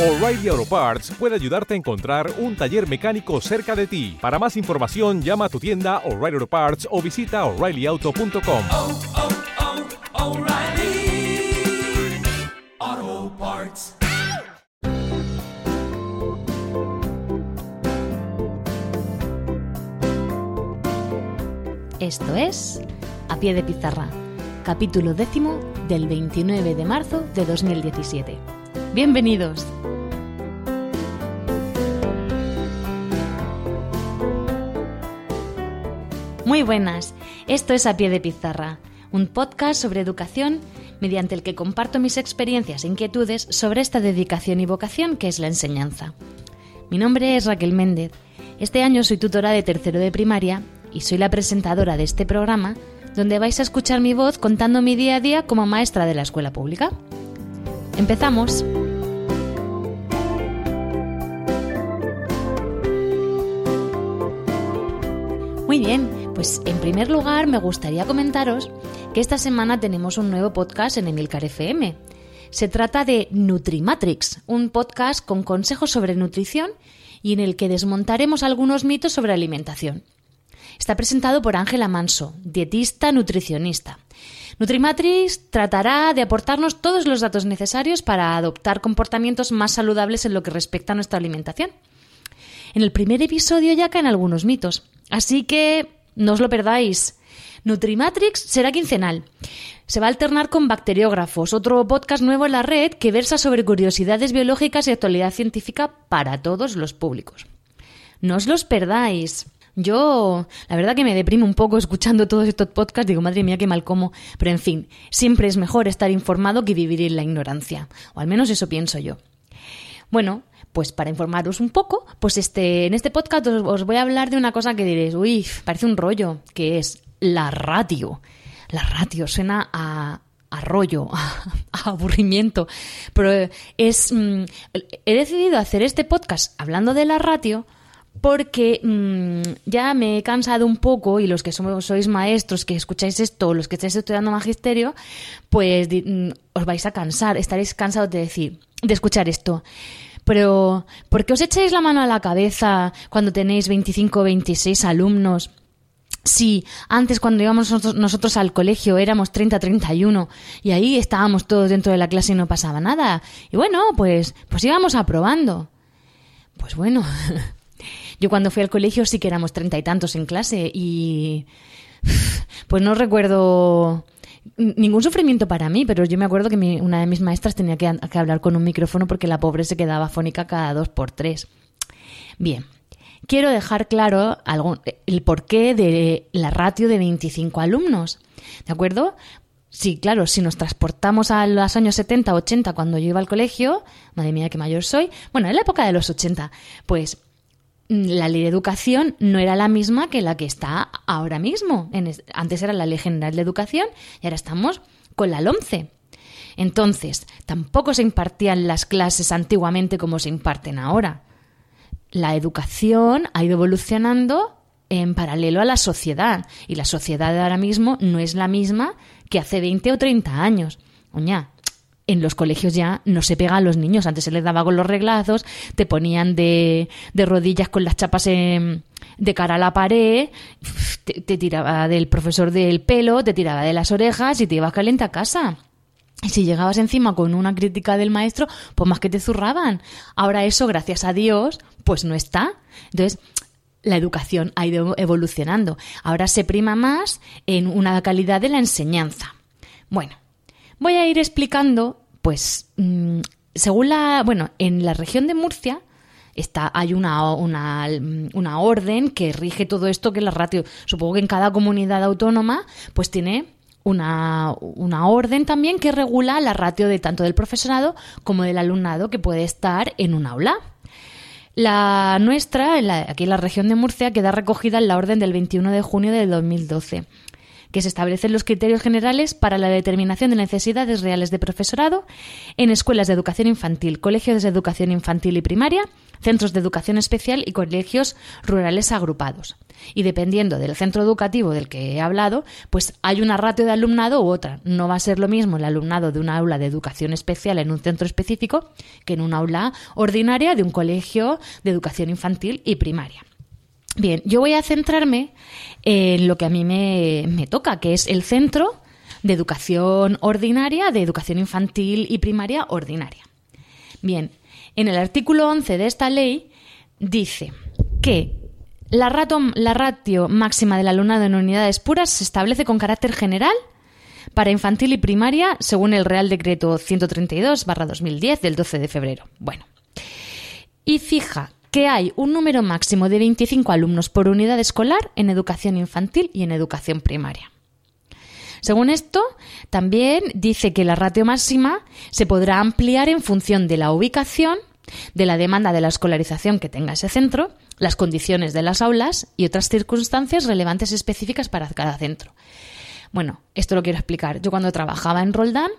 O'Reilly Auto Parts puede ayudarte a encontrar un taller mecánico cerca de ti. Para más información, llama a tu tienda O'Reilly Auto Parts o visita oreillyauto.com. oh, oh, Parts. Esto es A Pie de Pizarra, capítulo décimo del 29 de marzo de 2017. Bienvenidos. Muy buenas, esto es A Pie de Pizarra, un podcast sobre educación mediante el que comparto mis experiencias e inquietudes sobre esta dedicación y vocación que es la enseñanza. Mi nombre es Raquel Méndez. Este año soy tutora de tercero de primaria y soy la presentadora de este programa donde vais a escuchar mi voz contando mi día a día como maestra de la escuela pública. Empezamos. Muy bien, pues en primer lugar me gustaría comentaros que esta semana tenemos un nuevo podcast en Emilcar FM. Se trata de Nutrimatrix, un podcast con consejos sobre nutrición y en el que desmontaremos algunos mitos sobre alimentación. Está presentado por Ángela Manso, dietista nutricionista. Nutrimatrix tratará de aportarnos todos los datos necesarios para adoptar comportamientos más saludables en lo que respecta a nuestra alimentación. En el primer episodio ya caen algunos mitos, así que no os lo perdáis. Nutrimatrix será quincenal. Se va a alternar con Bacteriógrafos, otro podcast nuevo en la red que versa sobre curiosidades biológicas y actualidad científica para todos los públicos. No os los perdáis. Yo, la verdad que me deprime un poco escuchando todos estos podcasts, digo, madre mía, qué mal como. Pero en fin, siempre es mejor estar informado que vivir en la ignorancia. O al menos eso pienso yo. Bueno, pues para informaros un poco, pues este, en este podcast os, voy a hablar de una cosa que diréis, uy, parece un rollo, que es la ratio. La ratio suena a, a rollo, a, aburrimiento. Pero es. mm, he decidido hacer este podcast hablando de la ratio porque mm, ya me he cansado un poco y los que somos, sois maestros, que escucháis esto, los que estáis estudiando magisterio, pues mm, os vais a cansar, estaréis cansados de decir, de escuchar esto. Pero, ¿por qué os echáis la mano a la cabeza cuando tenéis 25 o 26 alumnos? Sí, antes cuando íbamos nosotros, nosotros al colegio éramos 30-31 y ahí estábamos todos dentro de la clase y no pasaba nada. Y bueno, pues, pues íbamos aprobando. Pues bueno, yo cuando fui al colegio sí que éramos treinta y tantos en clase y pues no recuerdo ningún sufrimiento para mí, pero yo me acuerdo que una de mis maestras tenía que, hablar con un micrófono porque la pobre se quedaba fónica cada dos por tres. Bien, quiero dejar claro algún- el porqué de la ratio de 25 alumnos. ¿De acuerdo? Sí, claro, si nos transportamos a los años 70, 80, cuando yo iba al colegio, madre mía, qué mayor soy, bueno, en la época de los 80, pues la ley de educación no era la misma que la que está ahora mismo. Antes era la ley general de educación y ahora estamos con la LOMCE. Entonces, tampoco se impartían las clases antiguamente como se imparten ahora la educación ha ido evolucionando en paralelo a la sociedad. Y la sociedad de ahora mismo no es la misma que hace 20 o 30 años. Oña, en los colegios ya no se pega a los niños. Antes se les daba con los reglazos, te ponían de, de rodillas con las chapas de cara a la pared, te, te tiraba del profesor del pelo, te tiraba de las orejas y te ibas caliente a casa. Y si llegabas encima con una crítica del maestro, pues más que te zurraban. Ahora eso, gracias a Dios, pues no está. Entonces, la educación ha ido evolucionando. Ahora se prima más en una calidad de la enseñanza. Bueno, voy a ir explicando, pues, mm, según la, bueno, en la región de Murcia está, hay una, una, una orden que rige todo esto, que es la ratio. Supongo que en cada comunidad autónoma, pues tiene una, una orden también que regula la ratio de tanto del profesorado como del alumnado que puede estar en un aula. La nuestra, en la- aquí en la región de Murcia, queda recogida en la orden del 21 de junio del 2012. Que se establecen los criterios generales para la determinación de necesidades reales de profesorado en escuelas de educación infantil, colegios de educación infantil y primaria, centros de educación especial y colegios rurales agrupados. Y dependiendo del centro educativo del que he hablado, pues hay una ratio de alumnado u otra. No va a ser lo mismo el alumnado de una aula de educación especial en un centro específico que en una aula ordinaria de un colegio de educación infantil y primaria. Bien, yo voy a centrarme en lo que a mí me, me toca, que es el centro de educación ordinaria, de educación infantil y primaria ordinaria. Bien, en el artículo 11 de esta ley dice que la, ratio máxima del alumnado en unidades puras se establece con carácter general para infantil y primaria según el Real Decreto 132-2010 del 12 de febrero. Bueno, y fija que hay un número máximo de 25 alumnos por unidad escolar en educación infantil y en educación primaria. Según esto, también dice que la ratio máxima se podrá ampliar en función de la ubicación, de la demanda de la escolarización que tenga ese centro, las condiciones de las aulas y otras circunstancias relevantes específicas para cada centro. Bueno, esto lo quiero explicar. Yo cuando trabajaba en Roldán,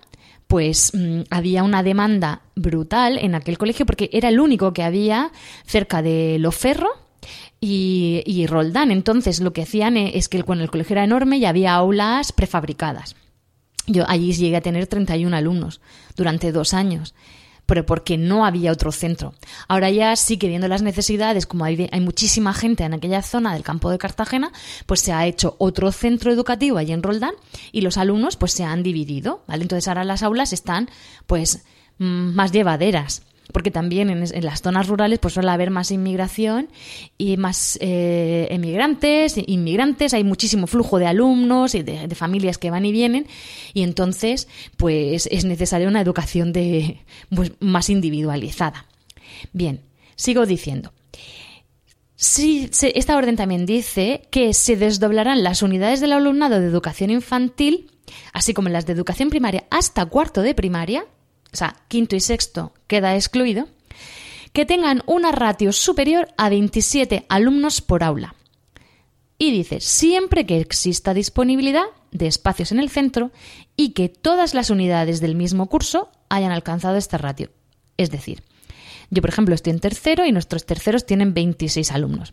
pues mm, había una demanda brutal en aquel colegio porque era el único que había cerca de Loferro y, y Roldán. Entonces lo que hacían e, es que cuando el colegio era enorme ya había aulas prefabricadas. Yo allí llegué a tener 31 alumnos durante dos años pero porque no había otro centro. Ahora ya sí que viendo las necesidades, como hay, hay, muchísima gente en aquella zona del campo de Cartagena, pues se ha hecho otro centro educativo allí en Roldán y los alumnos pues se han dividido. Entonces ahora las aulas están pues mm, más llevaderas porque también en, las zonas rurales pues suele haber más inmigración y más eh, emigrantes, inmigrantes, hay muchísimo flujo de alumnos y de, familias que van y vienen y entonces pues es necesaria una educación de, pues, más individualizada. Bien, sigo diciendo. Sí, esta orden también dice que se desdoblarán las unidades del alumnado de educación infantil, así como las de educación primaria hasta cuarto de primaria, o sea, quinto y sexto queda excluido, que tengan una ratio superior a 27 alumnos por aula. Y dice, siempre que exista disponibilidad de espacios en el centro y que todas las unidades del mismo curso hayan alcanzado esta ratio. Es decir, yo, por ejemplo, estoy en tercero y nuestros terceros tienen 26 alumnos.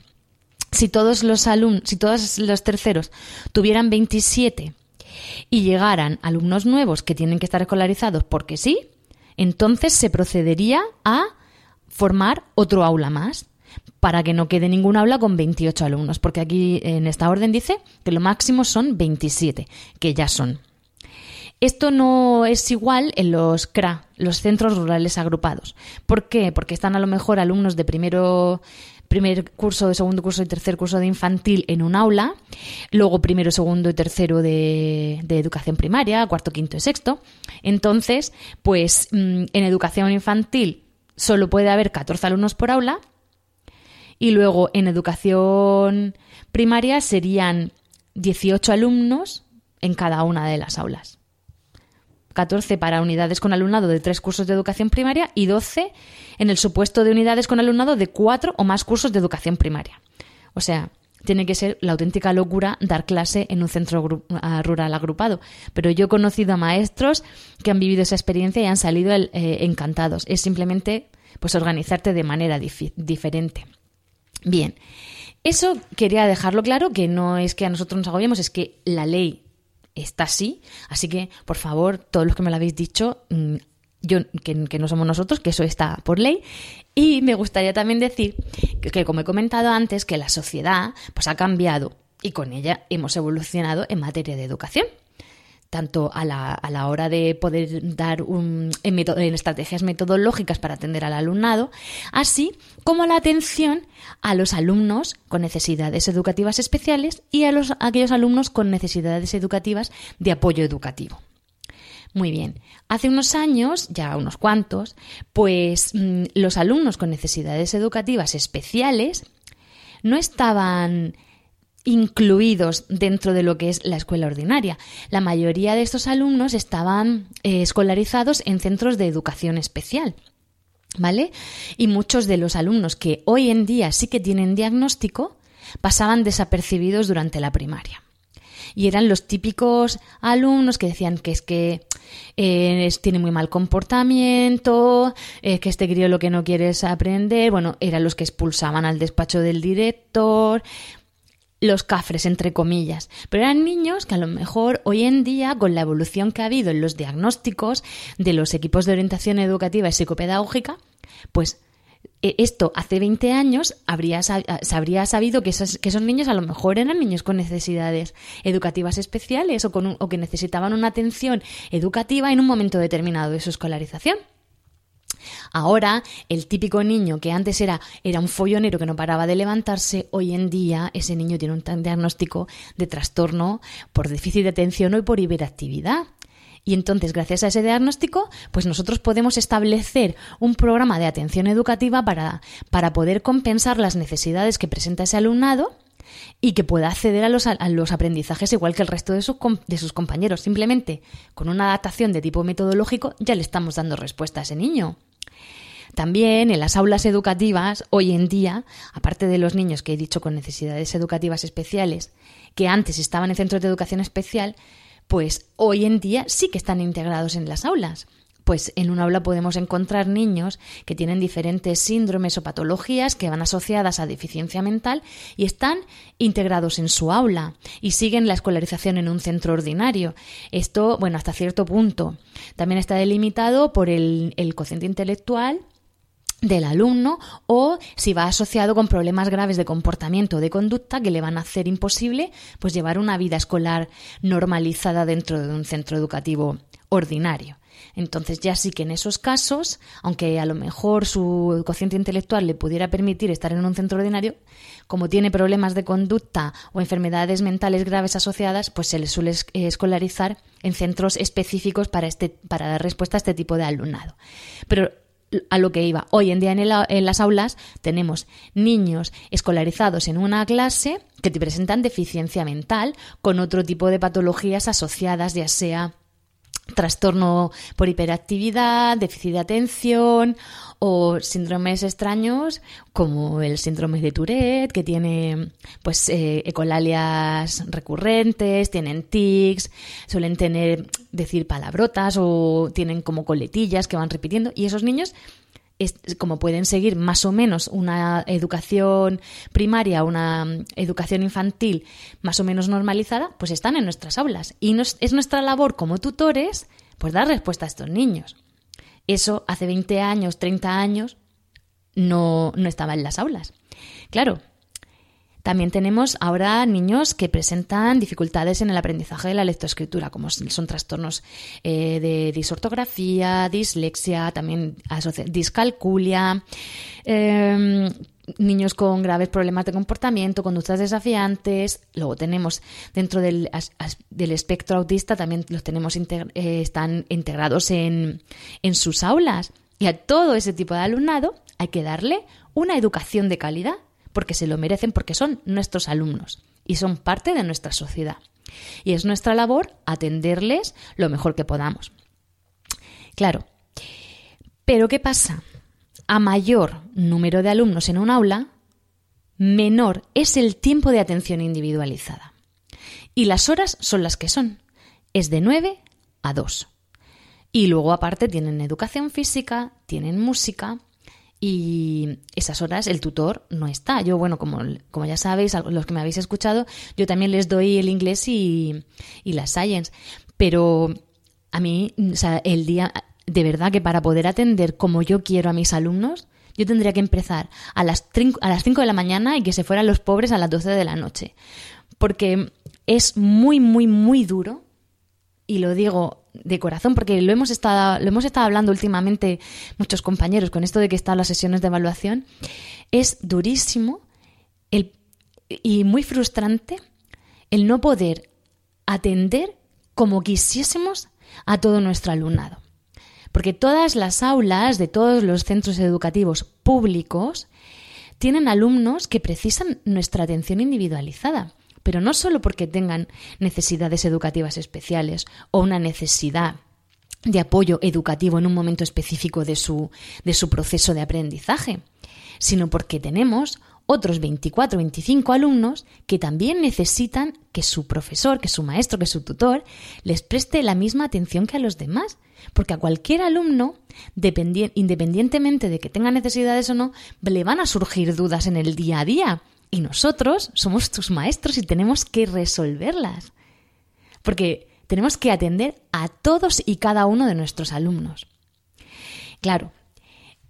Si todos los alumnos, si todos los terceros tuvieran 27 y llegaran alumnos nuevos que tienen que estar escolarizados porque sí, entonces se procedería a formar otro aula más para que no quede ningún aula con 28 alumnos, porque aquí en esta orden dice que lo máximo son 27, que ya son. Esto no es igual en los CRA, los centros rurales agrupados. ¿Por qué? Porque están a lo mejor alumnos de primero primer curso, de segundo curso y tercer curso de infantil en un aula, luego primero, segundo y tercero de, educación primaria, cuarto, quinto y sexto. Entonces, pues mm, en educación infantil solo puede haber 14 alumnos por aula y luego en educación primaria serían 18 alumnos en cada una de las aulas. 14 para unidades con alumnado de tres cursos de educación primaria y 12 en el supuesto de unidades con alumnado de cuatro o más cursos de educación primaria. O sea, tiene que ser la auténtica locura dar clase en un centro rural agrupado. Pero yo he conocido a maestros que han vivido esa experiencia y han salido eh, encantados. Es simplemente pues organizarte de manera diferente. Bien, eso quería dejarlo claro, que no es que a nosotros nos agobiemos, es que la ley está así. Así que, por favor, todos los que me lo habéis dicho, mm, yo, que, no somos nosotros, que eso está por ley. Y me gustaría también decir que, como he comentado antes, que la sociedad pues, ha cambiado y con ella hemos evolucionado en materia de educación tanto a la, a la, hora de poder dar un, en, estrategias metodológicas para atender al alumnado, así como la atención a los alumnos con necesidades educativas especiales y a, los, a aquellos alumnos con necesidades educativas de apoyo educativo. Muy bien, hace unos años, ya unos cuantos, pues mm, los alumnos con necesidades educativas especiales no estaban incluidos dentro de lo que es la escuela ordinaria. La mayoría de estos alumnos estaban eh, escolarizados en centros de educación especial. ¿Vale? Y muchos de los alumnos que hoy en día sí que tienen diagnóstico pasaban desapercibidos durante la primaria. y eran los típicos alumnos que decían que es que eh, tiene muy mal comportamiento, eh, que este crío lo que no quiere es aprender, bueno, eran los que expulsaban al despacho del director, los cafres, entre comillas, pero eran niños que a lo mejor hoy en día, con la evolución que ha habido en los diagnósticos de los equipos de orientación educativa y psicopedagógica, pues eh, esto hace 20 años habría, se habría sabido que esos, que esos, niños a lo mejor eran niños con necesidades educativas especiales o, con o que necesitaban una atención educativa en un momento determinado de su escolarización. Ahora, el típico niño que antes era, era un follonero que no paraba de levantarse, hoy en día ese niño tiene un diagnóstico de trastorno por déficit de atención o por hiperactividad. Y entonces, gracias a ese diagnóstico, pues nosotros podemos establecer un programa de atención educativa para, para poder compensar las necesidades que presenta ese alumnado y que pueda acceder a los, a los aprendizajes igual que el resto de, de sus compañeros. Simplemente con una adaptación de tipo metodológico ya le estamos dando respuesta a ese niño. También en las aulas educativas, hoy en día, aparte de los niños que he dicho con necesidades educativas especiales, que antes estaban en centros de educación especial, pues hoy en día sí que están integrados en las aulas. Pues en un aula podemos encontrar niños que tienen diferentes síndromes o patologías que van asociadas a deficiencia mental y están integrados en su aula y siguen la escolarización en un centro ordinario. Esto, bueno, hasta cierto punto. También está delimitado por el, el cociente intelectual del alumno o si va asociado con problemas graves de comportamiento o de conducta que le van a hacer imposible pues llevar una vida escolar normalizada dentro de un centro educativo ordinario. Entonces ya sí que en esos casos, aunque a lo mejor su cociente intelectual le pudiera permitir estar en un centro ordinario, como tiene problemas de conducta o enfermedades mentales graves asociadas, pues se le suele escolarizar en centros específicos para, este, para dar respuesta a este tipo de alumnado. Pero a lo que iba. Hoy en día en, las aulas tenemos niños escolarizados en una clase que te presentan deficiencia mental con otro tipo de patologías asociadas, ya sea trastorno por hiperactividad, déficit de atención o síndromes extraños como el síndrome de Tourette, que tiene pues eh, ecolalias recurrentes, tienen tics, suelen tener decir palabrotas o tienen como coletillas que van repitiendo. Y esos niños como pueden seguir más o menos una educación primaria, una educación infantil más o menos normalizada, pues están en nuestras aulas. Y es nuestra labor como tutores, pues dar respuesta a estos niños. Eso hace 20 años, 30 años, no, no estaba en las aulas. Claro, también tenemos ahora niños que presentan dificultades en el aprendizaje de la lectoescritura, como son trastornos eh, de disortografía, dislexia, también discalculia. Em, niños con graves problemas de comportamiento, conductas desafiantes. Luego tenemos dentro del, espectro autista también los tenemos eh, están integrados en, en sus aulas. Y a todo ese tipo de alumnado hay que darle una educación de calidad porque se lo merecen, porque son nuestros alumnos y son parte de nuestra sociedad. Y es nuestra labor atenderles lo mejor que podamos. Claro. Pero ¿qué pasa? A mayor número de alumnos en un aula, menor es el tiempo de atención individualizada. Y las horas son las que son. Es de 9 a 2. Y luego aparte tienen educación física, tienen música, y esas horas el tutor no está. Yo, bueno, como, como ya sabéis, los que me habéis escuchado, yo también les doy el inglés y, y la science. Pero a mí, o sea, el día, de verdad que para poder atender como yo quiero a mis alumnos, yo tendría que empezar a las, a las 5 de la mañana y que se fueran los pobres a las 12 de la noche. Porque es muy, muy, muy duro, y lo digo de corazón, porque lo hemos estado, lo hemos estado hablando últimamente muchos compañeros con esto de que están las sesiones de evaluación, es durísimo el, y muy frustrante el no poder atender como quisiésemos a todo nuestro alumnado. Porque todas las aulas de todos los centros educativos públicos tienen alumnos que precisan nuestra atención individualizada pero no solo porque tengan necesidades educativas especiales o una necesidad de apoyo educativo en un momento específico de su, de su proceso de aprendizaje, sino porque tenemos otros 24 o 25 alumnos que también necesitan que su profesor, que su maestro, que su tutor les preste la misma atención que a los demás. Porque a cualquier alumno, independientemente de que tenga necesidades o no, le van a surgir dudas en el día a día. Y nosotros somos tus maestros y tenemos que resolverlas. Porque tenemos que atender a todos y cada uno de nuestros alumnos. Claro,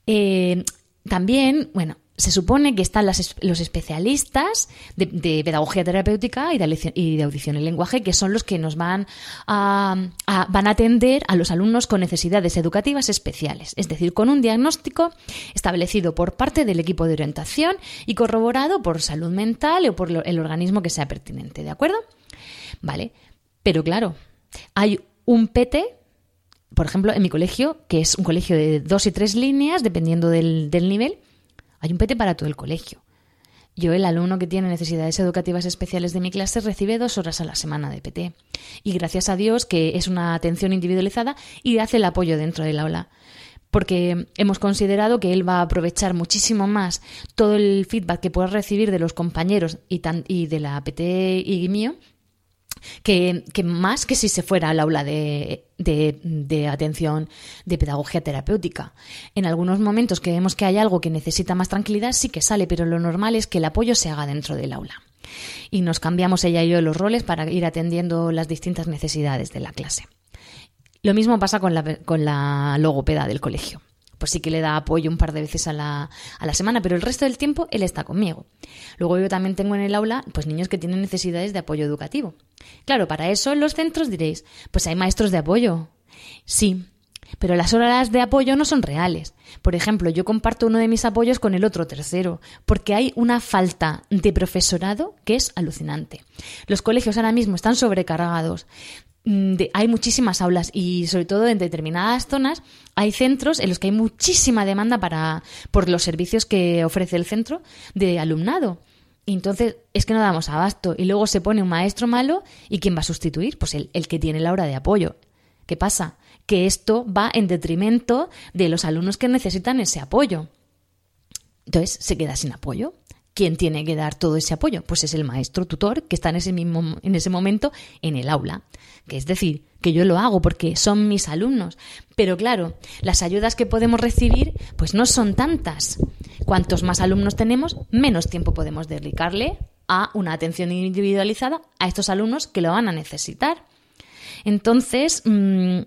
eh, también, bueno, se supone que están los especialistas de, pedagogía terapéutica y de, audición y lenguaje, que son los que nos van a, van a atender a los alumnos con necesidades educativas especiales, es decir, con un diagnóstico establecido por parte del equipo de orientación y corroborado por salud mental o por el organismo que sea pertinente, ¿de acuerdo? Vale, pero claro, hay un PT por ejemplo, en mi colegio, que es un colegio de dos y tres líneas, dependiendo del, del nivel, hay un PT para todo el colegio. Yo, el alumno que tiene necesidades educativas especiales de mi clase, recibe dos horas a la semana de PT. Y gracias a Dios que es una atención individualizada y hace el apoyo dentro del aula. Porque hemos considerado que él va a aprovechar muchísimo más todo el feedback que pueda recibir de los compañeros y, y de la PT y mío que, más que si se fuera al aula de, de, atención de pedagogía terapéutica. En algunos momentos que vemos que hay algo que necesita más tranquilidad, sí que sale, pero lo normal es que el apoyo se haga dentro del aula. Y nos cambiamos ella y yo los roles para ir atendiendo las distintas necesidades de la clase. Lo mismo pasa con la, con la logopeda del colegio pues sí que le da apoyo un par de veces a la, a la semana, pero el resto del tiempo él está conmigo. Luego yo también tengo en el aula pues niños que tienen necesidades de apoyo educativo. Claro, para eso en los centros diréis, pues hay maestros de apoyo. Sí, pero las horas de apoyo no son reales. Por ejemplo, yo comparto uno de mis apoyos con el otro tercero, porque hay una falta de profesorado que es alucinante. Los colegios ahora mismo están sobrecargados Mm, hay muchísimas aulas y sobre todo en determinadas zonas hay centros en los que hay muchísima demanda para, por los servicios que ofrece el centro de alumnado. Y entonces es que no damos abasto. Y luego se pone un maestro malo y ¿quién va a sustituir? Pues el, el que tiene la hora de apoyo. ¿Qué pasa? Que esto va en detrimento de los alumnos que necesitan ese apoyo. Entonces se queda sin apoyo. ¿Quién tiene que dar todo ese apoyo? Pues es el maestro tutor que está en ese, mismo, en ese momento en el aula. Que es decir, que yo lo hago porque son mis alumnos. Pero claro, las ayudas que podemos recibir pues no son tantas. Cuantos más alumnos tenemos, menos tiempo podemos dedicarle a una atención individualizada a estos alumnos que lo van a necesitar. Entonces, mm,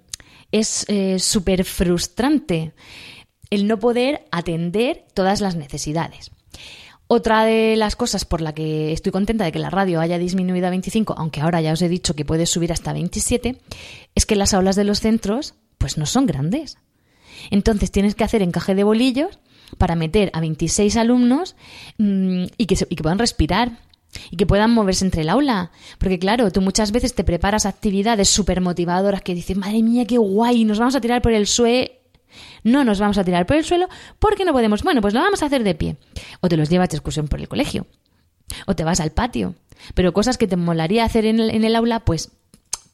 es eh, súper frustrante el no poder atender todas las necesidades. Otra de las cosas por la que estoy contenta de que la radio haya disminuido a 25, aunque ahora ya os he dicho que puede subir hasta 27, es que las aulas de los centros pues no son grandes. Entonces tienes que hacer encaje de bolillos para meter a 26 alumnos mm, y, que y que puedan respirar y que puedan moverse entre el aula. Porque claro, tú muchas veces te preparas actividades súper motivadoras que dices, madre mía, qué guay, nos vamos a tirar por el sue no nos vamos a tirar por el suelo porque no podemos. Bueno, pues lo vamos a hacer de pie. O te los llevas de excursión por el colegio. O te vas al patio. Pero cosas que te molaría hacer en el, aula, pues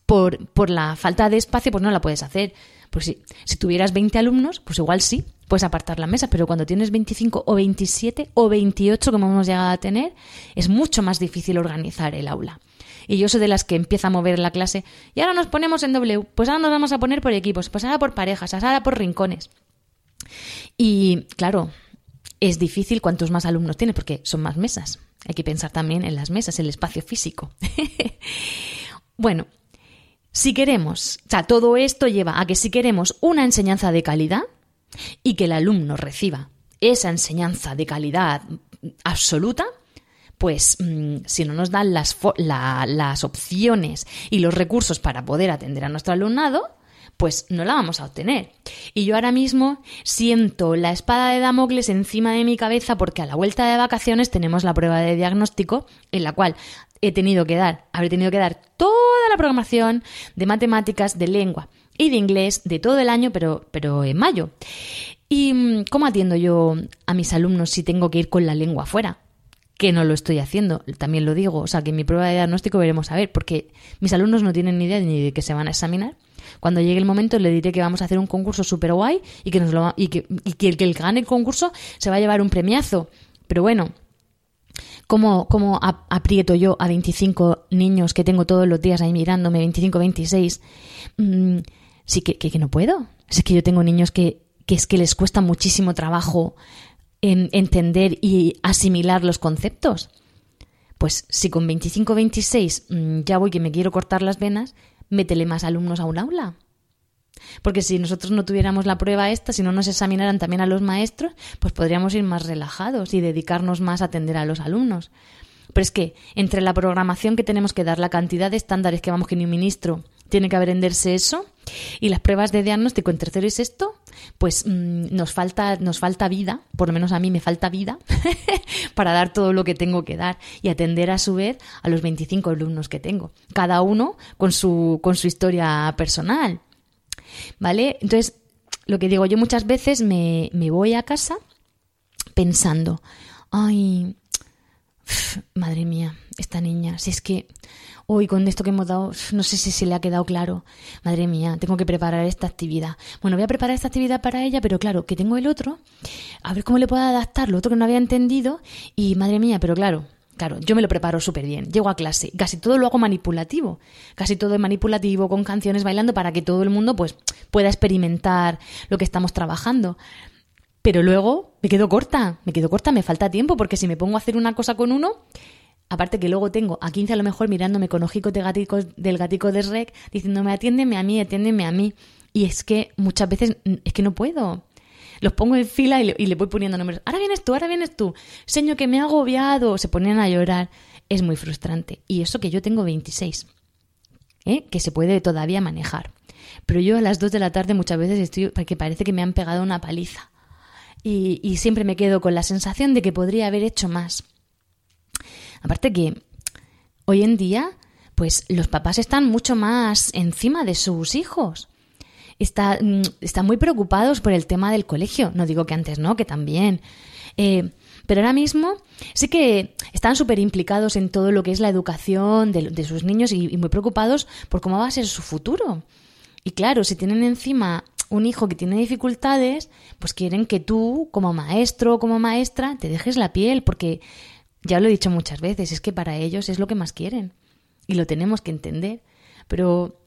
por, por, la falta de espacio, pues no la puedes hacer. Pues si, si tuvieras 20 alumnos, pues igual sí, puedes apartar la mesa, pero cuando tienes 25 o 27 o 28, como hemos llegado a tener, es mucho más difícil organizar el aula. Y yo soy de las que empieza a mover la clase. Y ahora nos ponemos en W. Pues ahora nos vamos a poner por equipos. Pues ahora por parejas. Ahora por rincones. Y claro, es difícil cuantos más alumnos tienes porque son más mesas. Hay que pensar también en las mesas, el espacio físico. bueno, si queremos, o sea, todo esto lleva a que si queremos una enseñanza de calidad y que el alumno reciba esa enseñanza de calidad absoluta, pues mm, si no nos dan las, las opciones y los recursos para poder atender a nuestro alumnado, pues no la vamos a obtener. Y yo ahora mismo siento la espada de Damocles encima de mi cabeza porque a la vuelta de vacaciones tenemos la prueba de diagnóstico en la cual he tenido que dar, habré tenido que dar toda la programación de matemáticas, de lengua y de inglés de todo el año, pero, pero en mayo. ¿Y mm, cómo atiendo yo a mis alumnos si tengo que ir con la lengua afuera? Que no lo estoy haciendo, también lo digo, o sea, que en mi prueba de diagnóstico veremos a ver, porque mis alumnos no tienen ni idea ni de qué se van a examinar. Cuando llegue el momento le diré que vamos a hacer un concurso súper guay y que, nos lo, y que, que el que gane el concurso se va a llevar un premiazo. Pero bueno, ¿Cómo, cómo aprieto yo a 25 niños que tengo todos los días ahí mirándome, 25, 26? Mm, sí que, que- que no puedo. Es que yo tengo niños que, que es que les cuesta muchísimo trabajo en entender y asimilar los conceptos. Pues si con 25, 26 mm, ya voy que me quiero cortar las venas, métele más alumnos a un aula. Porque si nosotros no tuviéramos la prueba esta, si no nos examinaran también a los maestros, pues podríamos ir más relajados y dedicarnos más a atender a los alumnos. Pero es que entre la programación que tenemos que dar, la cantidad de estándares que vamos que ni un ministro tiene que aprenderse eso, y las pruebas de diagnóstico en tercero y sexto, pues mm, nos falta, nos falta vida, por lo menos a mí me falta vida, para dar todo lo que tengo que dar y atender a su vez a los 25 alumnos que tengo, cada uno con su, con su historia personal. ¿Vale? Entonces, lo que digo, yo muchas veces me, me voy a casa pensando, ay, madre mía, esta niña, si es que hoy con esto que hemos dado, no sé si se le ha quedado claro, madre mía, tengo que preparar esta actividad. Bueno, voy a preparar esta actividad para ella, pero claro, que tengo el otro, a ver cómo le puedo adaptar lo otro que no había entendido y madre mía, pero claro, Claro, yo me lo preparo súper bien. Llego a clase, casi todo lo hago manipulativo. Casi todo es manipulativo, con canciones bailando, para que todo el mundo pues, pueda experimentar lo que estamos trabajando. Pero luego me quedo corta, me quedo corta, me falta tiempo, porque si me pongo a hacer una cosa con uno, aparte que luego tengo a 15 a lo mejor mirándome con ojicos de del gatico de Shrek, diciéndome atiéndeme a mí, atiéndeme a mí. Y es que muchas veces mm, es que no puedo. Los pongo en fila y le, y le voy poniendo nombres. Ahora vienes tú, ahora vienes tú. Señor, que me ha agobiado. Se ponen a llorar. Es muy frustrante. Y eso que yo tengo 26. ¿eh? Que se puede todavía manejar. Pero yo a las 2 de la tarde muchas veces estoy porque parece que me han pegado una paliza. Y siempre me quedo con la sensación de que podría haber hecho más. Aparte que hoy en día, pues los papás están mucho más encima de sus hijos. Está, mm, están muy preocupados por el tema del colegio. No digo que antes no, que también. Eh, pero ahora mismo sí que están súper implicados en todo lo que es la educación de, sus niños y, y muy preocupados por cómo va a ser su futuro. Y claro, si tienen encima un hijo que tiene dificultades, pues quieren que tú, como maestro o como maestra, te dejes la piel, porque ya lo he dicho muchas veces, es que para ellos es lo que más quieren. Y lo tenemos que entender. Pero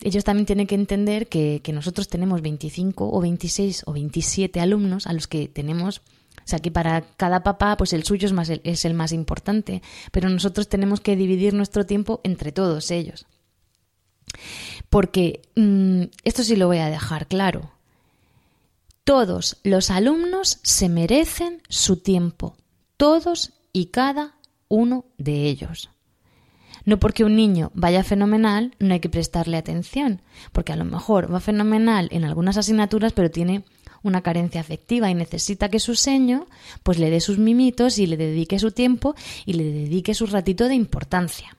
ellos también tienen que entender que, que nosotros tenemos 25 o 26 o 27 alumnos a los que tenemos o sea que para cada papá, pues el suyo es, más, es el más importante, pero nosotros tenemos que dividir nuestro tiempo entre todos ellos. Porque mmm, esto sí lo voy a dejar claro. Todos los alumnos se merecen su tiempo, todos y cada uno de ellos. No porque un niño vaya fenomenal, no hay que prestarle atención, porque a lo mejor va fenomenal en algunas asignaturas, pero tiene una carencia afectiva y necesita que su seño pues le dé sus mimitos y le dedique su tiempo y le dedique su ratito de importancia.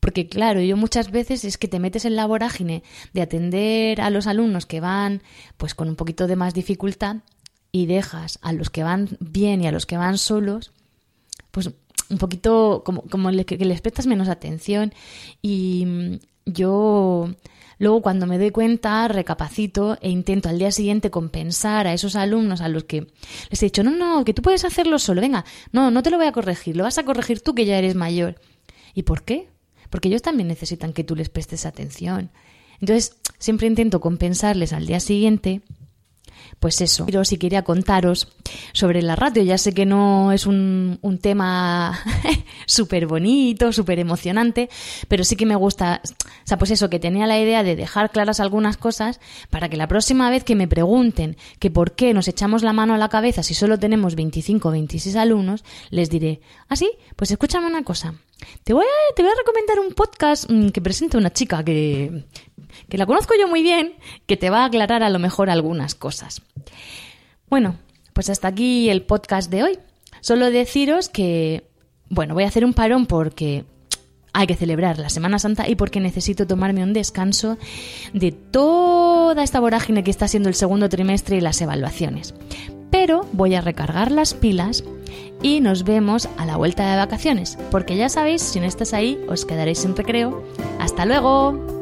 Porque claro, yo muchas veces es que te metes en la vorágine de atender a los alumnos que van pues con un poquito de más dificultad y dejas a los que van bien y a los que van solos pues un poquito como, como le, que les prestas menos atención y yo luego cuando me doy cuenta recapacito e intento al día siguiente compensar a esos alumnos a los que les he dicho no, no, que tú puedes hacerlo solo, venga, no, no te lo voy a corregir, lo vas a corregir tú que ya eres mayor. ¿Y por qué? Porque ellos también necesitan que tú les prestes atención. Entonces, siempre intento compensarles al día siguiente pues eso, pero si quería contaros sobre la radio, ya sé que no es un, un tema súper bonito, súper emocionante, pero sí que me gusta, o sea, pues eso, que tenía la idea de dejar claras algunas cosas para que la próxima vez que me pregunten que por qué nos echamos la mano a la cabeza si solo tenemos 25 o 26 alumnos, les diré, ah, sí, pues escúchame una cosa, te voy a, te voy a recomendar un podcast que presenta una chica que, que la conozco yo muy bien, que te va a aclarar a lo mejor algunas cosas. Bueno, pues hasta aquí el podcast de hoy. Solo deciros que, bueno, voy a hacer un parón porque hay que celebrar la Semana Santa y porque necesito tomarme un descanso de toda esta vorágine que está siendo el segundo trimestre y las evaluaciones. Pero voy a recargar las pilas y nos vemos a la vuelta de vacaciones, porque ya sabéis, si no estás ahí, os quedaréis sin recreo. ¡Hasta luego!